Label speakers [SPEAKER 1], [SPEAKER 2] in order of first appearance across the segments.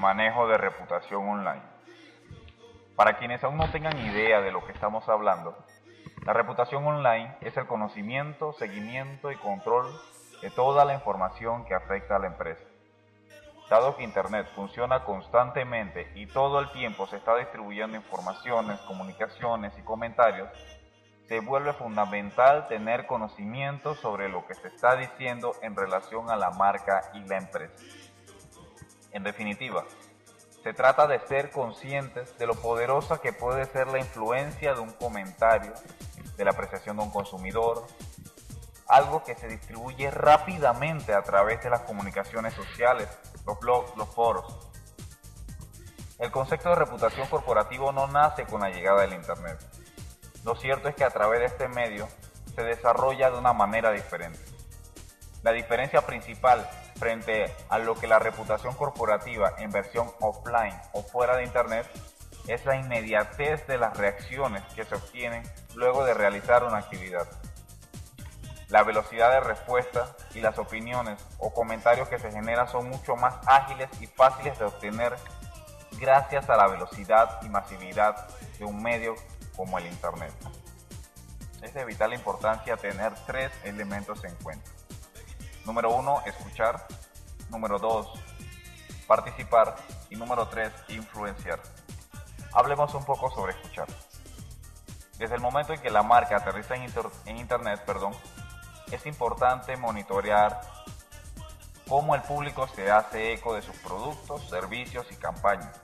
[SPEAKER 1] Manejo de reputación online. Para quienes aún no tengan idea de lo que estamos hablando, la reputación online es el conocimiento, seguimiento y control de toda la información que afecta a la empresa. Dado que Internet funciona constantemente y todo el tiempo se está distribuyendo informaciones, comunicaciones y comentarios, se vuelve fundamental tener conocimiento sobre lo que se está diciendo en relación a la marca y la empresa. En definitiva, se trata de ser conscientes de lo poderosa que puede ser la influencia de un comentario, de la apreciación de un consumidor, algo que se distribuye rápidamente a través de las comunicaciones sociales, los blogs, los foros. El concepto de reputación corporativo no nace con la llegada del Internet. Lo cierto es que a través de este medio se desarrolla de una manera diferente. La diferencia principal frente a lo que la reputación corporativa en versión offline o fuera de Internet es la inmediatez de las reacciones que se obtienen luego de realizar una actividad. La velocidad de respuesta y las opiniones o comentarios que se generan son mucho más ágiles y fáciles de obtener gracias a la velocidad y masividad de un medio como el Internet. Es de vital importancia tener tres elementos en cuenta. Número uno, escuchar. Número dos, participar. Y número tres, influenciar. Hablemos un poco sobre escuchar. Desde el momento en que la marca aterriza en, Internet, perdón, es importante monitorear cómo el público se hace eco de sus productos, servicios y campañas.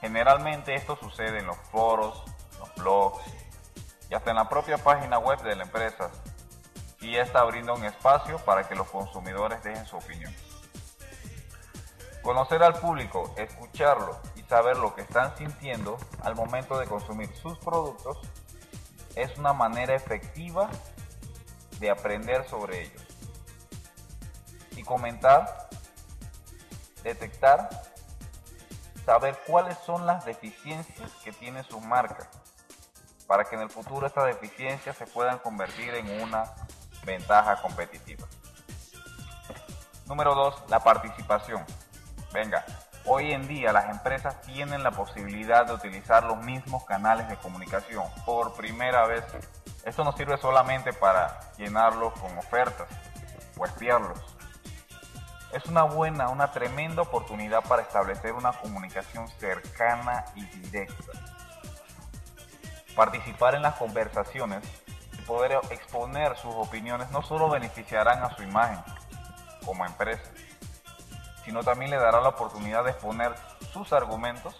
[SPEAKER 1] Generalmente esto sucede en los foros, los blogs y hasta en la propia página web de la empresa, y esta brinda un espacio para que los consumidores dejen su opinión. Conocer al público, escucharlo y saber lo que están sintiendo al momento de consumir sus productos es una manera efectiva de aprender sobre ellos. Y comentar, detectar, saber cuáles son las deficiencias que tiene su marca para que en el futuro estas deficiencias se puedan convertir en una ventaja competitiva. Número 2. La participación. Venga, hoy en día las empresas tienen la posibilidad de utilizar los mismos canales de comunicación por primera vez. Esto no sirve solamente para llenarlos con ofertas o espiarlos. Es una buena, una tremenda oportunidad para establecer una comunicación cercana y directa. Participar en las conversaciones poder exponer sus opiniones no solo beneficiarán a su imagen como empresa, sino también le dará la oportunidad de exponer sus argumentos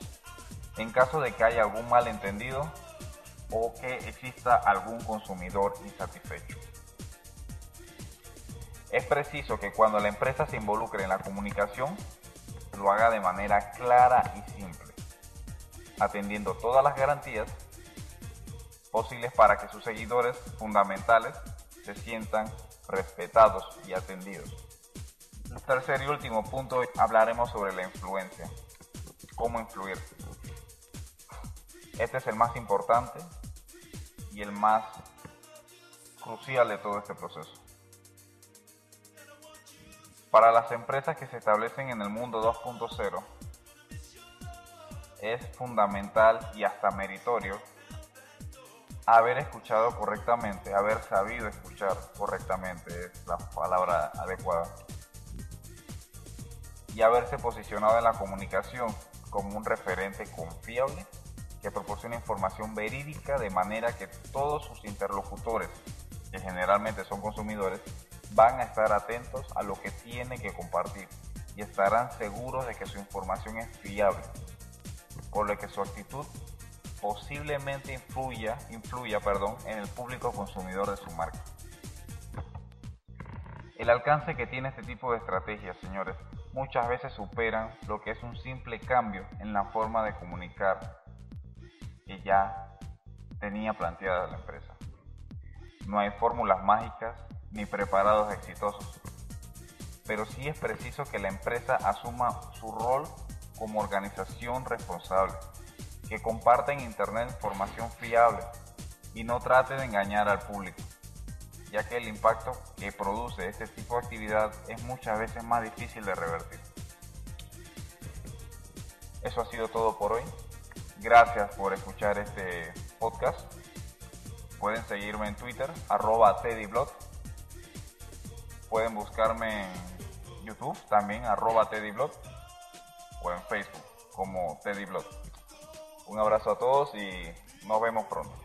[SPEAKER 1] en caso de que haya algún malentendido o que exista algún consumidor insatisfecho. Es preciso que cuando la empresa se involucre en la comunicación, lo haga de manera clara y simple, atendiendo todas las garantías posibles para que sus seguidores fundamentales se sientan respetados y atendidos. El tercer y último punto hablaremos sobre la influencia. Cómo influir. Este es el más importante y el más crucial de todo este proceso. Para las empresas que se establecen en el mundo 2.0 es fundamental y hasta meritorio haber escuchado correctamente, haber sabido escuchar correctamente es la palabra adecuada. Y haberse posicionado en la comunicación como un referente confiable que proporciona información verídica de manera que todos sus interlocutores, que generalmente son consumidores, van a estar atentos a lo que tiene que compartir y estarán seguros de que su información es fiable, por lo que su actitud posiblemente influya, influya perdón, en el público consumidor de su marca. El alcance que tiene este tipo de estrategias, señores, muchas veces superan lo que es un simple cambio en la forma de comunicar que ya tenía planteada la empresa. No hay fórmulas mágicas ni preparados exitosos, pero sí es preciso que la empresa asuma su rol como organización responsable, que comparta en Internet información fiable y no trate de engañar al público, ya que el impacto que produce este tipo de actividad es muchas veces más difícil de revertir. Eso ha sido todo por hoy. Gracias por escuchar este podcast. Pueden seguirme en Twitter, arroba teddyblog. Pueden buscarme en YouTube también, arroba teddyblog. O en Facebook como teddyblog. Un abrazo a todos y nos vemos pronto.